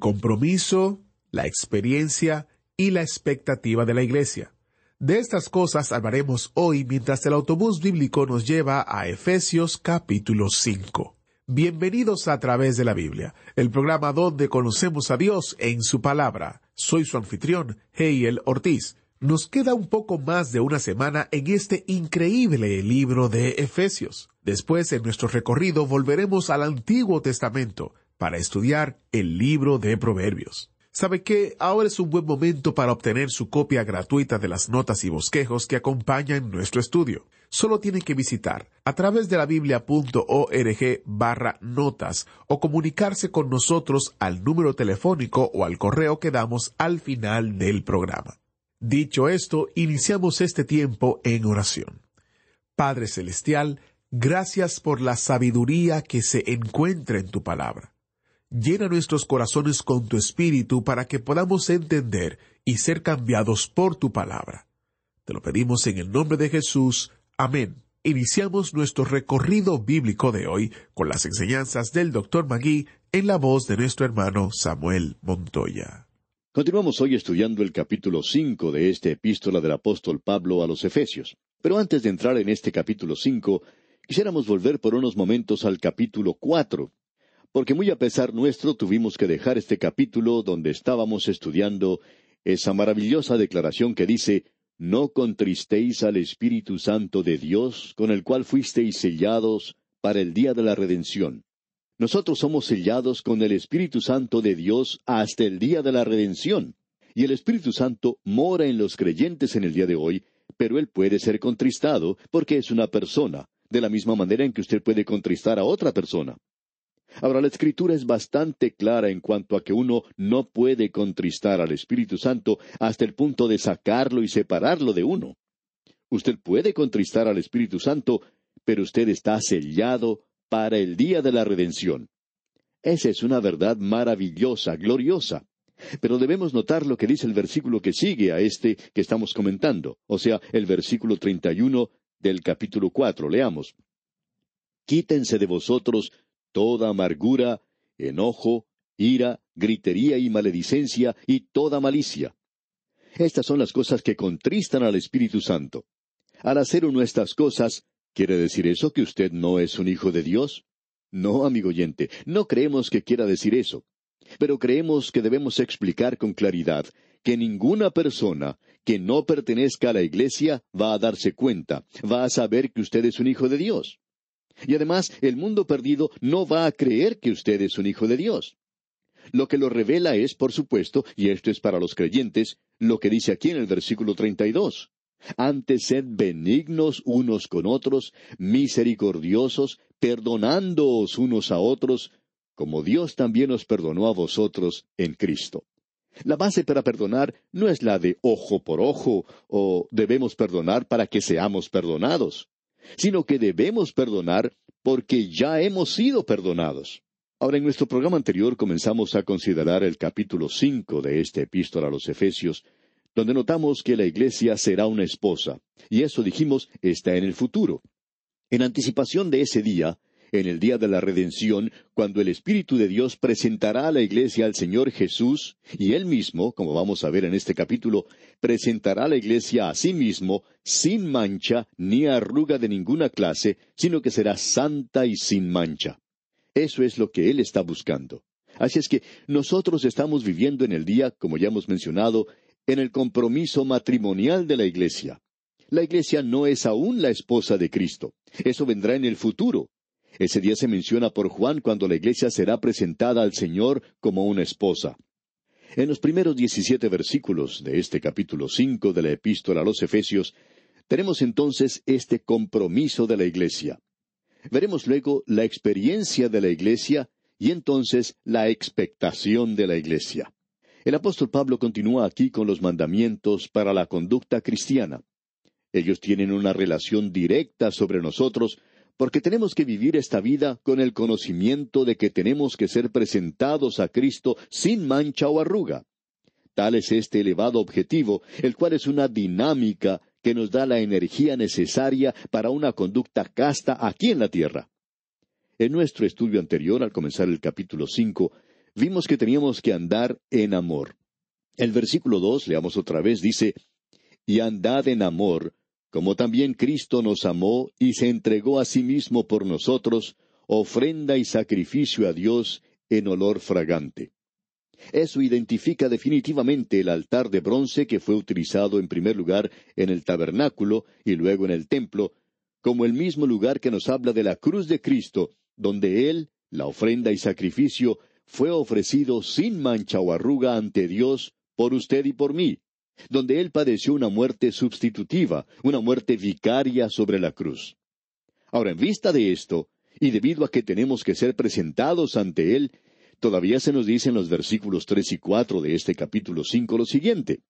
compromiso, la experiencia y la expectativa de la iglesia. De estas cosas hablaremos hoy mientras el autobús bíblico nos lleva a Efesios capítulo 5. Bienvenidos a través de la Biblia, el programa donde conocemos a Dios en su palabra. Soy su anfitrión, Heiel Ortiz. Nos queda un poco más de una semana en este increíble libro de Efesios. Después, en nuestro recorrido, volveremos al Antiguo Testamento, para estudiar el libro de Proverbios. ¿Sabe que ahora es un buen momento para obtener su copia gratuita de las notas y bosquejos que acompañan nuestro estudio? Solo tiene que visitar a través de la biblia.org barra notas o comunicarse con nosotros al número telefónico o al correo que damos al final del programa. Dicho esto, iniciamos este tiempo en oración. Padre Celestial, gracias por la sabiduría que se encuentra en tu palabra. Llena nuestros corazones con tu espíritu para que podamos entender y ser cambiados por tu palabra. Te lo pedimos en el nombre de Jesús. Amén. Iniciamos nuestro recorrido bíblico de hoy con las enseñanzas del Dr. Magui en la voz de nuestro hermano Samuel Montoya. Continuamos hoy estudiando el capítulo 5 de esta epístola del apóstol Pablo a los Efesios. Pero antes de entrar en este capítulo 5, quisiéramos volver por unos momentos al capítulo 4, porque muy a pesar nuestro tuvimos que dejar este capítulo donde estábamos estudiando esa maravillosa declaración que dice, No contristéis al Espíritu Santo de Dios, con el cual fuisteis sellados para el día de la redención. Nosotros somos sellados con el Espíritu Santo de Dios hasta el día de la redención. Y el Espíritu Santo mora en los creyentes en el día de hoy, pero Él puede ser contristado porque es una persona, de la misma manera en que usted puede contristar a otra persona. Ahora, la escritura es bastante clara en cuanto a que uno no puede contristar al Espíritu Santo hasta el punto de sacarlo y separarlo de uno. Usted puede contristar al Espíritu Santo, pero usted está sellado para el día de la redención. Esa es una verdad maravillosa, gloriosa. Pero debemos notar lo que dice el versículo que sigue a este que estamos comentando, o sea, el versículo 31 del capítulo 4. Leamos. Quítense de vosotros toda amargura, enojo, ira, gritería y maledicencia y toda malicia. Estas son las cosas que contristan al Espíritu Santo. Al hacer uno estas cosas, ¿quiere decir eso que usted no es un hijo de Dios? No, amigo oyente, no creemos que quiera decir eso. Pero creemos que debemos explicar con claridad que ninguna persona que no pertenezca a la Iglesia va a darse cuenta, va a saber que usted es un hijo de Dios. Y además, el mundo perdido no va a creer que usted es un hijo de Dios. Lo que lo revela es, por supuesto, y esto es para los creyentes, lo que dice aquí en el versículo 32. Antes sed benignos unos con otros, misericordiosos, perdonándoos unos a otros, como Dios también os perdonó a vosotros en Cristo. La base para perdonar no es la de ojo por ojo o debemos perdonar para que seamos perdonados, sino que debemos perdonar porque ya hemos sido perdonados. Ahora, en nuestro programa anterior comenzamos a considerar el capítulo cinco de esta epístola a los Efesios, donde notamos que la iglesia será una esposa, y eso dijimos está en el futuro. En anticipación de ese día, en el día de la redención, cuando el Espíritu de Dios presentará a la iglesia al Señor Jesús, y Él mismo, como vamos a ver en este capítulo, presentará a la iglesia a sí mismo, sin mancha ni arruga de ninguna clase, sino que será santa y sin mancha. Eso es lo que Él está buscando. Así es que nosotros estamos viviendo en el día, como ya hemos mencionado, en el compromiso matrimonial de la iglesia. La iglesia no es aún la esposa de Cristo. Eso vendrá en el futuro. Ese día se menciona por Juan cuando la iglesia será presentada al Señor como una esposa. En los primeros diecisiete versículos de este capítulo cinco de la epístola a los Efesios, tenemos entonces este compromiso de la iglesia. Veremos luego la experiencia de la iglesia y entonces la expectación de la iglesia. El apóstol Pablo continúa aquí con los mandamientos para la conducta cristiana. Ellos tienen una relación directa sobre nosotros porque tenemos que vivir esta vida con el conocimiento de que tenemos que ser presentados a Cristo sin mancha o arruga. Tal es este elevado objetivo, el cual es una dinámica que nos da la energía necesaria para una conducta casta aquí en la tierra. En nuestro estudio anterior, al comenzar el capítulo cinco, vimos que teníamos que andar en amor. El versículo dos, leamos otra vez, dice, Y andad en amor, como también Cristo nos amó y se entregó a sí mismo por nosotros, ofrenda y sacrificio a Dios en olor fragante. Eso identifica definitivamente el altar de bronce que fue utilizado en primer lugar en el tabernáculo y luego en el templo, como el mismo lugar que nos habla de la cruz de Cristo, donde Él, la ofrenda y sacrificio, fue ofrecido sin mancha o arruga ante Dios por usted y por mí, donde Él padeció una muerte sustitutiva, una muerte vicaria sobre la cruz. Ahora, en vista de esto, y debido a que tenemos que ser presentados ante Él, todavía se nos dice en los versículos tres y cuatro de este capítulo cinco lo siguiente.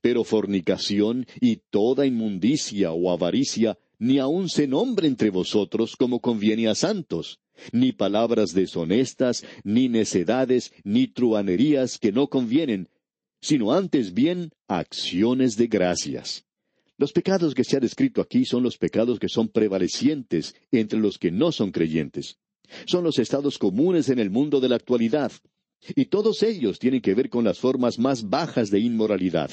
Pero fornicación y toda inmundicia o avaricia ni aun se nombre entre vosotros como conviene a santos, ni palabras deshonestas, ni necedades, ni truanerías que no convienen, sino antes bien acciones de gracias. Los pecados que se ha descrito aquí son los pecados que son prevalecientes entre los que no son creyentes. Son los estados comunes en el mundo de la actualidad. Y todos ellos tienen que ver con las formas más bajas de inmoralidad.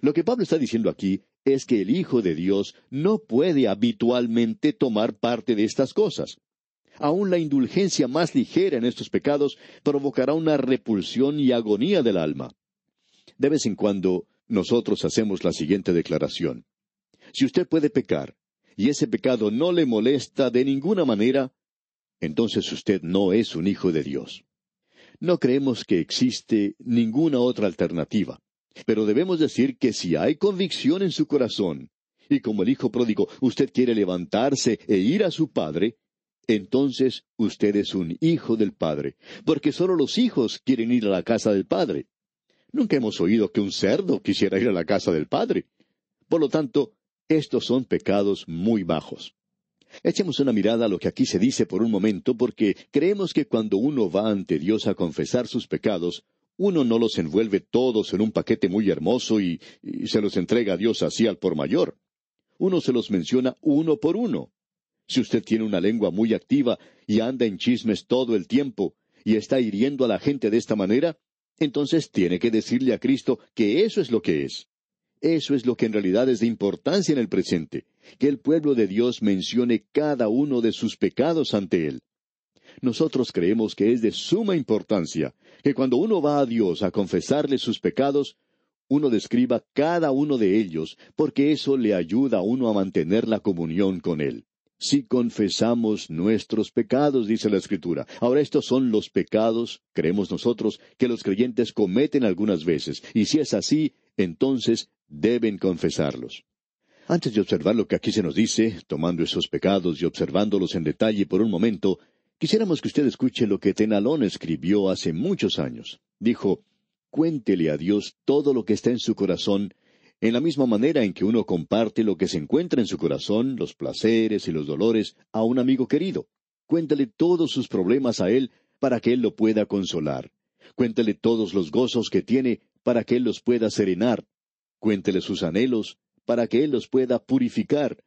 Lo que Pablo está diciendo aquí es que el Hijo de Dios no puede habitualmente tomar parte de estas cosas. Aún la indulgencia más ligera en estos pecados provocará una repulsión y agonía del alma. De vez en cuando nosotros hacemos la siguiente declaración. Si usted puede pecar, y ese pecado no le molesta de ninguna manera, entonces usted no es un hijo de Dios. No creemos que existe ninguna otra alternativa, pero debemos decir que si hay convicción en su corazón, y como el hijo pródigo usted quiere levantarse e ir a su padre, entonces usted es un hijo del Padre, porque solo los hijos quieren ir a la casa del Padre. Nunca hemos oído que un cerdo quisiera ir a la casa del Padre. Por lo tanto, estos son pecados muy bajos. Echemos una mirada a lo que aquí se dice por un momento, porque creemos que cuando uno va ante Dios a confesar sus pecados, uno no los envuelve todos en un paquete muy hermoso y, y se los entrega a Dios así al por mayor. Uno se los menciona uno por uno. Si usted tiene una lengua muy activa y anda en chismes todo el tiempo y está hiriendo a la gente de esta manera, entonces tiene que decirle a Cristo que eso es lo que es. Eso es lo que en realidad es de importancia en el presente, que el pueblo de Dios mencione cada uno de sus pecados ante Él. Nosotros creemos que es de suma importancia que cuando uno va a Dios a confesarle sus pecados, uno describa cada uno de ellos, porque eso le ayuda a uno a mantener la comunión con Él. Si confesamos nuestros pecados, dice la Escritura. Ahora estos son los pecados, creemos nosotros, que los creyentes cometen algunas veces, y si es así, entonces deben confesarlos. Antes de observar lo que aquí se nos dice, tomando esos pecados y observándolos en detalle por un momento, quisiéramos que usted escuche lo que Tenalón escribió hace muchos años. Dijo, Cuéntele a Dios todo lo que está en su corazón en la misma manera en que uno comparte lo que se encuentra en su corazón, los placeres y los dolores, a un amigo querido. Cuéntale todos sus problemas a él para que él lo pueda consolar. Cuéntele todos los gozos que tiene para que él los pueda serenar. Cuéntele sus anhelos para que él los pueda purificar.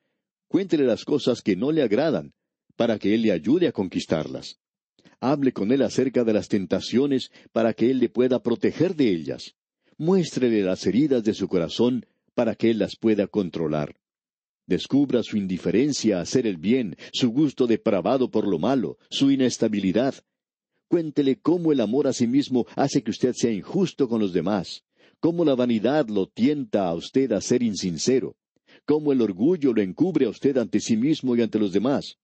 Cuéntele las cosas que no le agradan para que él le ayude a conquistarlas. Hable con él acerca de las tentaciones para que él le pueda proteger de ellas muéstrele las heridas de su corazón para que él las pueda controlar. Descubra su indiferencia a hacer el bien, su gusto depravado por lo malo, su inestabilidad. Cuéntele cómo el amor a sí mismo hace que usted sea injusto con los demás, cómo la vanidad lo tienta a usted a ser insincero, cómo el orgullo lo encubre a usted ante sí mismo y ante los demás.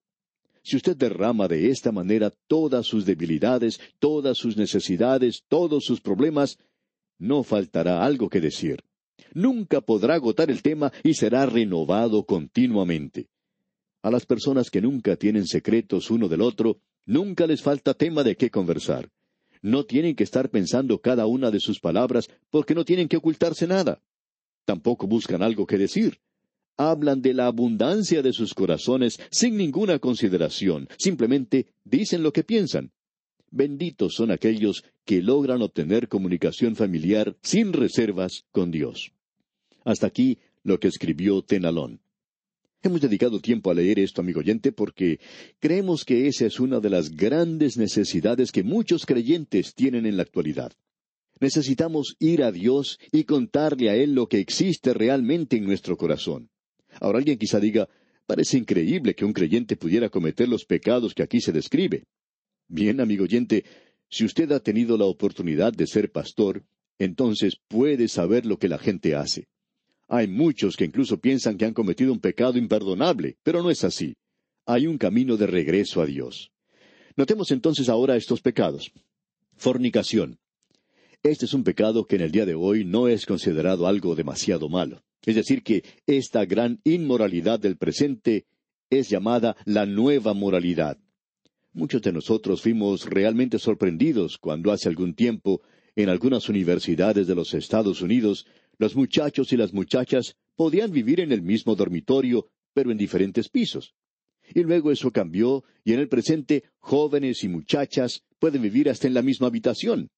Si usted derrama de esta manera todas sus debilidades, todas sus necesidades, todos sus problemas, no faltará algo que decir. Nunca podrá agotar el tema y será renovado continuamente. A las personas que nunca tienen secretos uno del otro, nunca les falta tema de qué conversar. No tienen que estar pensando cada una de sus palabras porque no tienen que ocultarse nada. Tampoco buscan algo que decir. Hablan de la abundancia de sus corazones sin ninguna consideración, simplemente dicen lo que piensan. Benditos son aquellos que logran obtener comunicación familiar sin reservas con Dios. Hasta aquí lo que escribió Tenalón. Hemos dedicado tiempo a leer esto, amigo oyente, porque creemos que esa es una de las grandes necesidades que muchos creyentes tienen en la actualidad. Necesitamos ir a Dios y contarle a Él lo que existe realmente en nuestro corazón. Ahora alguien quizá diga, parece increíble que un creyente pudiera cometer los pecados que aquí se describe. Bien, amigo oyente, si usted ha tenido la oportunidad de ser pastor, entonces puede saber lo que la gente hace. Hay muchos que incluso piensan que han cometido un pecado imperdonable, pero no es así. Hay un camino de regreso a Dios. Notemos entonces ahora estos pecados. Fornicación. Este es un pecado que en el día de hoy no es considerado algo demasiado malo. Es decir, que esta gran inmoralidad del presente es llamada la nueva moralidad. Muchos de nosotros fuimos realmente sorprendidos cuando hace algún tiempo, en algunas universidades de los Estados Unidos, los muchachos y las muchachas podían vivir en el mismo dormitorio, pero en diferentes pisos. Y luego eso cambió, y en el presente jóvenes y muchachas pueden vivir hasta en la misma habitación.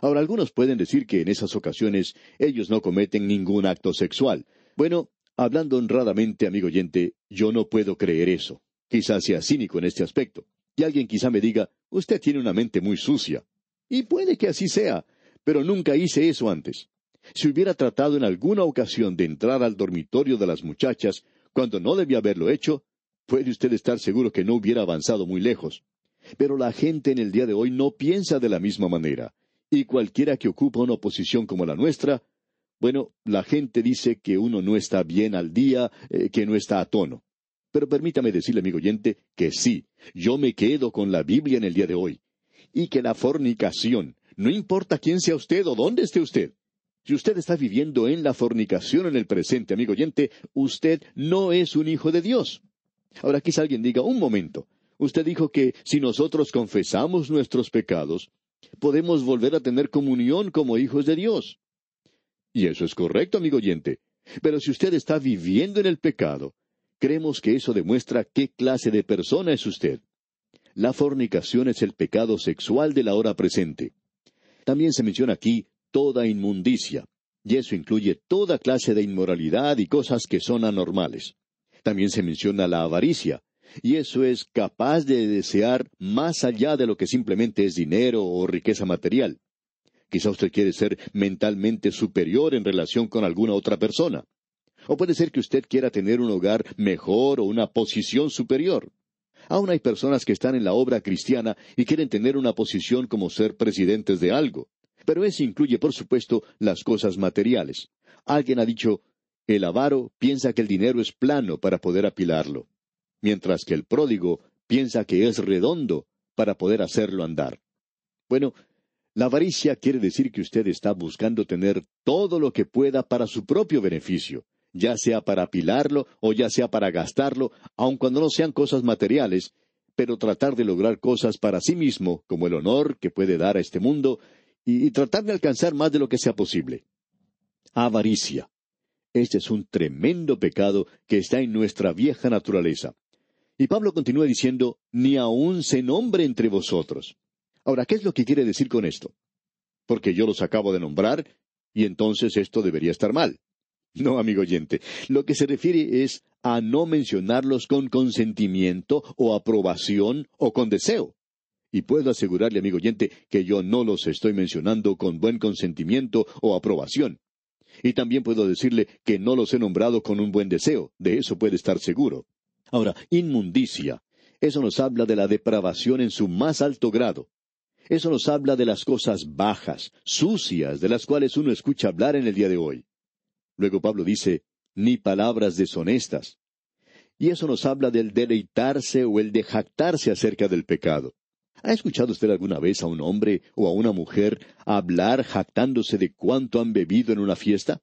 Ahora algunos pueden decir que en esas ocasiones ellos no cometen ningún acto sexual. Bueno, hablando honradamente, amigo oyente, yo no puedo creer eso. Quizás sea cínico en este aspecto. Y alguien quizá me diga, usted tiene una mente muy sucia. Y puede que así sea, pero nunca hice eso antes. Si hubiera tratado en alguna ocasión de entrar al dormitorio de las muchachas cuando no debía haberlo hecho, puede usted estar seguro que no hubiera avanzado muy lejos. Pero la gente en el día de hoy no piensa de la misma manera, y cualquiera que ocupa una posición como la nuestra, bueno, la gente dice que uno no está bien al día, eh, que no está a tono. Pero permítame decirle, amigo oyente, que sí, yo me quedo con la Biblia en el día de hoy. Y que la fornicación, no importa quién sea usted o dónde esté usted, si usted está viviendo en la fornicación en el presente, amigo oyente, usted no es un hijo de Dios. Ahora quizá alguien diga, un momento, usted dijo que si nosotros confesamos nuestros pecados, podemos volver a tener comunión como hijos de Dios. Y eso es correcto, amigo oyente. Pero si usted está viviendo en el pecado, creemos que eso demuestra qué clase de persona es usted. La fornicación es el pecado sexual de la hora presente. También se menciona aquí toda inmundicia, y eso incluye toda clase de inmoralidad y cosas que son anormales. También se menciona la avaricia, y eso es capaz de desear más allá de lo que simplemente es dinero o riqueza material. Quizá usted quiere ser mentalmente superior en relación con alguna otra persona. O puede ser que usted quiera tener un hogar mejor o una posición superior. Aún hay personas que están en la obra cristiana y quieren tener una posición como ser presidentes de algo. Pero eso incluye, por supuesto, las cosas materiales. Alguien ha dicho, el avaro piensa que el dinero es plano para poder apilarlo. mientras que el pródigo piensa que es redondo para poder hacerlo andar. Bueno, la avaricia quiere decir que usted está buscando tener todo lo que pueda para su propio beneficio, ya sea para apilarlo o ya sea para gastarlo, aun cuando no sean cosas materiales, pero tratar de lograr cosas para sí mismo, como el honor que puede dar a este mundo, y, tratar de alcanzar más de lo que sea posible. Avaricia. Este es un tremendo pecado que está en nuestra vieja naturaleza. Y Pablo continúa diciendo, ni aun se nombre entre vosotros. Ahora, ¿qué es lo que quiere decir con esto? Porque yo los acabo de nombrar, y entonces esto debería estar mal. No, amigo oyente, lo que se refiere es a no mencionarlos con consentimiento o aprobación o con deseo. Y puedo asegurarle, amigo oyente, que yo no los estoy mencionando con buen consentimiento o aprobación. Y también puedo decirle que no los he nombrado con un buen deseo, de eso puede estar seguro. Ahora, inmundicia. Eso nos habla de la depravación en su más alto grado. Eso nos habla de las cosas bajas, sucias, de las cuales uno escucha hablar en el día de hoy. Luego Pablo dice, ni palabras deshonestas. Y eso nos habla del deleitarse o el de jactarse acerca del pecado. ¿Ha escuchado usted alguna vez a un hombre o a una mujer hablar jactándose de cuánto han bebido en una fiesta?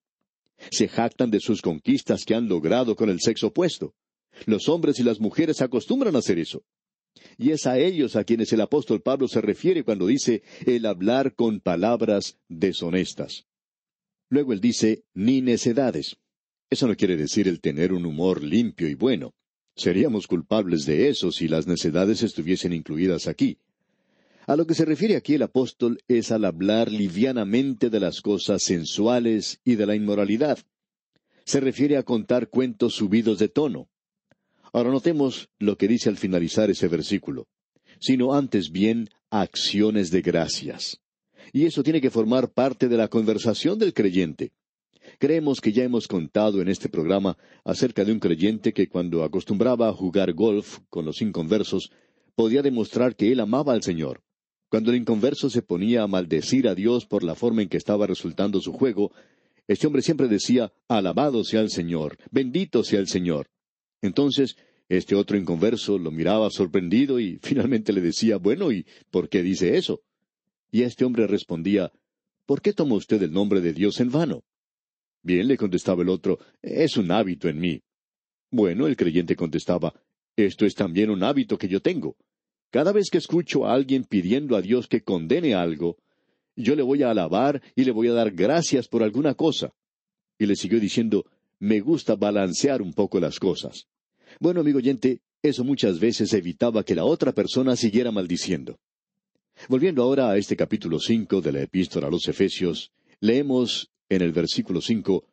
Se jactan de sus conquistas que han logrado con el sexo opuesto. Los hombres y las mujeres acostumbran a hacer eso. Y es a ellos a quienes el apóstol Pablo se refiere cuando dice el hablar con palabras deshonestas. Luego él dice ni necedades. Eso no quiere decir el tener un humor limpio y bueno. Seríamos culpables de eso si las necedades estuviesen incluidas aquí. A lo que se refiere aquí el apóstol es al hablar livianamente de las cosas sensuales y de la inmoralidad. Se refiere a contar cuentos subidos de tono. Ahora notemos lo que dice al finalizar ese versículo, sino antes bien acciones de gracias. Y eso tiene que formar parte de la conversación del creyente. Creemos que ya hemos contado en este programa acerca de un creyente que cuando acostumbraba a jugar golf con los inconversos, podía demostrar que él amaba al Señor. Cuando el inconverso se ponía a maldecir a Dios por la forma en que estaba resultando su juego, este hombre siempre decía, Alabado sea el Señor, bendito sea el Señor. Entonces, este otro inconverso lo miraba sorprendido y finalmente le decía, bueno, ¿y por qué dice eso? Y este hombre respondía, ¿por qué toma usted el nombre de Dios en vano? Bien, le contestaba el otro, es un hábito en mí. Bueno, el creyente contestaba, esto es también un hábito que yo tengo. Cada vez que escucho a alguien pidiendo a Dios que condene algo, yo le voy a alabar y le voy a dar gracias por alguna cosa. Y le siguió diciendo, me gusta balancear un poco las cosas. Bueno, amigo oyente, eso muchas veces evitaba que la otra persona siguiera maldiciendo. Volviendo ahora a este capítulo cinco de la Epístola a los Efesios, leemos en el versículo cinco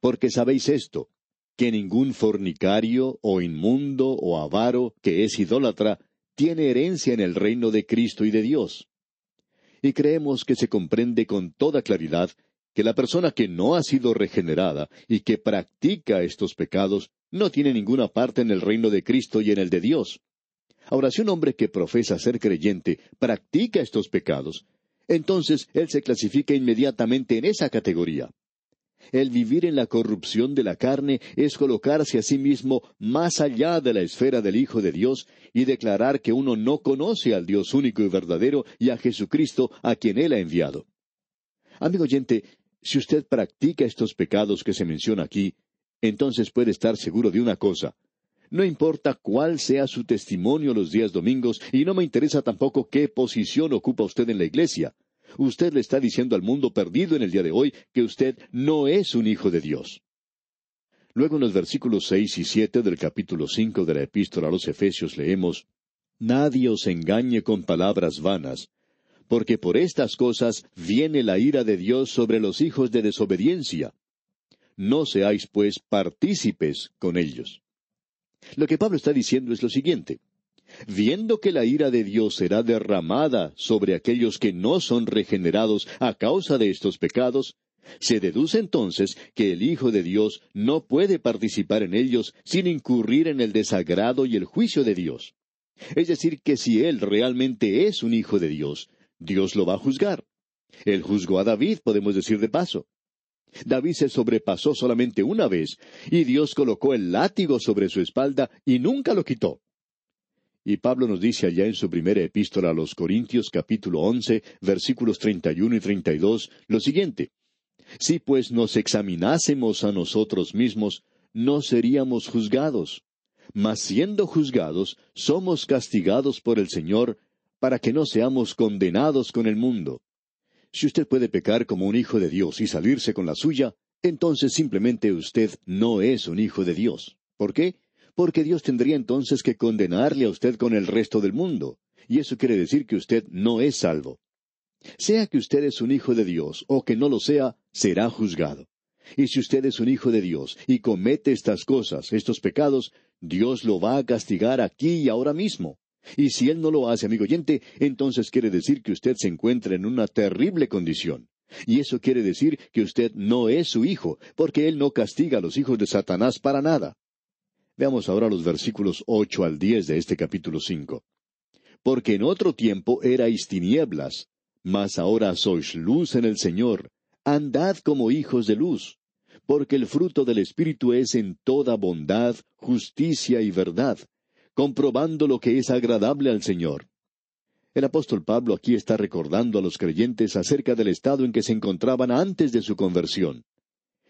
Porque sabéis esto, que ningún fornicario, o inmundo, o avaro, que es idólatra, tiene herencia en el reino de Cristo y de Dios. Y creemos que se comprende con toda claridad que la persona que no ha sido regenerada y que practica estos pecados no tiene ninguna parte en el reino de Cristo y en el de Dios. Ahora, si un hombre que profesa ser creyente practica estos pecados, entonces él se clasifica inmediatamente en esa categoría. El vivir en la corrupción de la carne es colocarse a sí mismo más allá de la esfera del Hijo de Dios y declarar que uno no conoce al Dios único y verdadero y a Jesucristo a quien Él ha enviado. Amigo oyente, si usted practica estos pecados que se menciona aquí, entonces puede estar seguro de una cosa. No importa cuál sea su testimonio los días domingos, y no me interesa tampoco qué posición ocupa usted en la iglesia. Usted le está diciendo al mundo perdido en el día de hoy que usted no es un hijo de Dios. Luego en los versículos seis y siete del capítulo cinco de la Epístola a los Efesios leemos Nadie os engañe con palabras vanas, porque por estas cosas viene la ira de Dios sobre los hijos de desobediencia no seáis, pues, partícipes con ellos. Lo que Pablo está diciendo es lo siguiente. Viendo que la ira de Dios será derramada sobre aquellos que no son regenerados a causa de estos pecados, se deduce entonces que el Hijo de Dios no puede participar en ellos sin incurrir en el desagrado y el juicio de Dios. Es decir, que si Él realmente es un Hijo de Dios, Dios lo va a juzgar. Él juzgó a David, podemos decir de paso. David se sobrepasó solamente una vez, y Dios colocó el látigo sobre su espalda y nunca lo quitó. Y Pablo nos dice allá en su primera epístola a los Corintios capítulo once versículos treinta y uno y treinta y dos lo siguiente. Si pues nos examinásemos a nosotros mismos, no seríamos juzgados. Mas siendo juzgados, somos castigados por el Señor, para que no seamos condenados con el mundo. Si usted puede pecar como un hijo de Dios y salirse con la suya, entonces simplemente usted no es un hijo de Dios. ¿Por qué? Porque Dios tendría entonces que condenarle a usted con el resto del mundo, y eso quiere decir que usted no es salvo. Sea que usted es un hijo de Dios o que no lo sea, será juzgado. Y si usted es un hijo de Dios y comete estas cosas, estos pecados, Dios lo va a castigar aquí y ahora mismo. Y si Él no lo hace, amigo oyente, entonces quiere decir que usted se encuentra en una terrible condición. Y eso quiere decir que usted no es su hijo, porque Él no castiga a los hijos de Satanás para nada. Veamos ahora los versículos ocho al diez de este capítulo cinco. Porque en otro tiempo erais tinieblas, mas ahora sois luz en el Señor. Andad como hijos de luz, porque el fruto del Espíritu es en toda bondad, justicia y verdad, comprobando lo que es agradable al Señor. El apóstol Pablo aquí está recordando a los creyentes acerca del estado en que se encontraban antes de su conversión.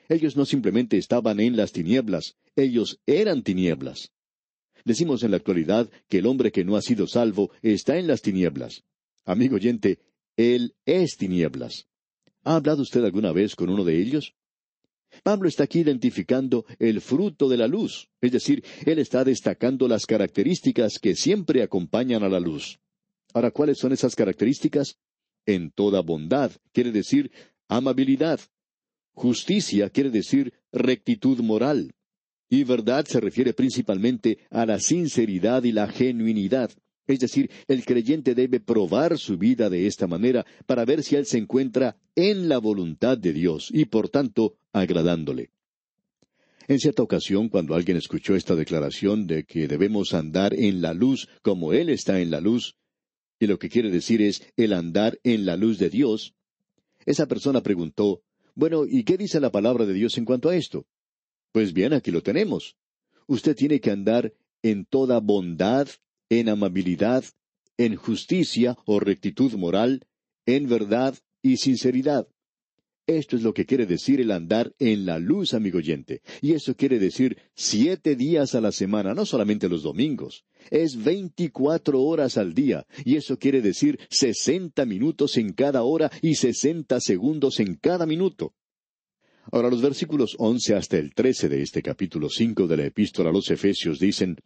Ellos no simplemente estaban en las tinieblas, ellos eran tinieblas. Decimos en la actualidad que el hombre que no ha sido salvo está en las tinieblas. Amigo oyente, él es tinieblas. ¿Ha hablado usted alguna vez con uno de ellos? Pablo está aquí identificando el fruto de la luz, es decir, él está destacando las características que siempre acompañan a la luz. Ahora, ¿cuáles son esas características? En toda bondad, quiere decir amabilidad, Justicia quiere decir rectitud moral. Y verdad se refiere principalmente a la sinceridad y la genuinidad. Es decir, el creyente debe probar su vida de esta manera para ver si él se encuentra en la voluntad de Dios y por tanto agradándole. En cierta ocasión, cuando alguien escuchó esta declaración de que debemos andar en la luz como Él está en la luz, y lo que quiere decir es el andar en la luz de Dios, esa persona preguntó, bueno, ¿y qué dice la palabra de Dios en cuanto a esto? Pues bien, aquí lo tenemos. Usted tiene que andar en toda bondad, en amabilidad, en justicia o rectitud moral, en verdad y sinceridad. Esto es lo que quiere decir el andar en la luz, amigo oyente. Y eso quiere decir siete días a la semana, no solamente los domingos. Es veinticuatro horas al día. Y eso quiere decir sesenta minutos en cada hora y sesenta segundos en cada minuto. Ahora los versículos once hasta el trece de este capítulo cinco de la epístola a los Efesios dicen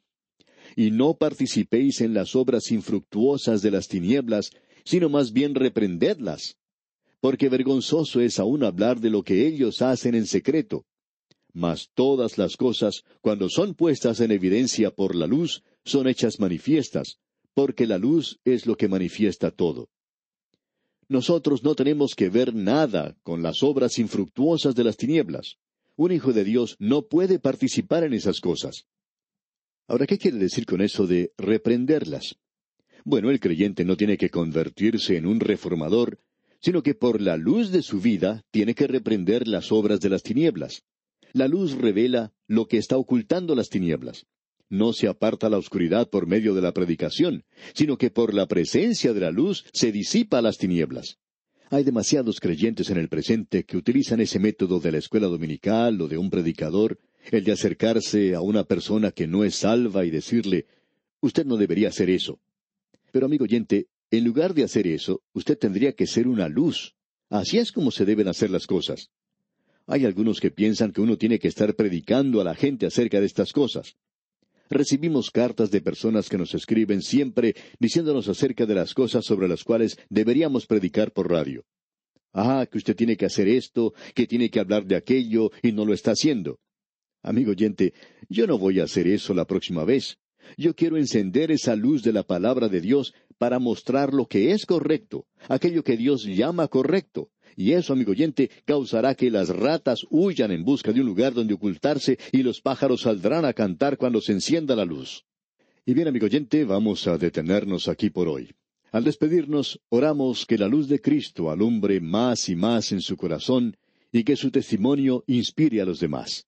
Y no participéis en las obras infructuosas de las tinieblas, sino más bien reprendedlas porque vergonzoso es aún hablar de lo que ellos hacen en secreto. Mas todas las cosas, cuando son puestas en evidencia por la luz, son hechas manifiestas, porque la luz es lo que manifiesta todo. Nosotros no tenemos que ver nada con las obras infructuosas de las tinieblas. Un hijo de Dios no puede participar en esas cosas. Ahora, ¿qué quiere decir con eso de reprenderlas? Bueno, el creyente no tiene que convertirse en un reformador, sino que por la luz de su vida tiene que reprender las obras de las tinieblas. La luz revela lo que está ocultando las tinieblas. No se aparta la oscuridad por medio de la predicación, sino que por la presencia de la luz se disipa las tinieblas. Hay demasiados creyentes en el presente que utilizan ese método de la escuela dominical o de un predicador, el de acercarse a una persona que no es salva y decirle, usted no debería hacer eso. Pero amigo oyente, en lugar de hacer eso, usted tendría que ser una luz. Así es como se deben hacer las cosas. Hay algunos que piensan que uno tiene que estar predicando a la gente acerca de estas cosas. Recibimos cartas de personas que nos escriben siempre diciéndonos acerca de las cosas sobre las cuales deberíamos predicar por radio. Ah, que usted tiene que hacer esto, que tiene que hablar de aquello, y no lo está haciendo. Amigo oyente, yo no voy a hacer eso la próxima vez. Yo quiero encender esa luz de la palabra de Dios para mostrar lo que es correcto, aquello que Dios llama correcto. Y eso, amigo oyente, causará que las ratas huyan en busca de un lugar donde ocultarse y los pájaros saldrán a cantar cuando se encienda la luz. Y bien, amigo oyente, vamos a detenernos aquí por hoy. Al despedirnos, oramos que la luz de Cristo alumbre más y más en su corazón y que su testimonio inspire a los demás.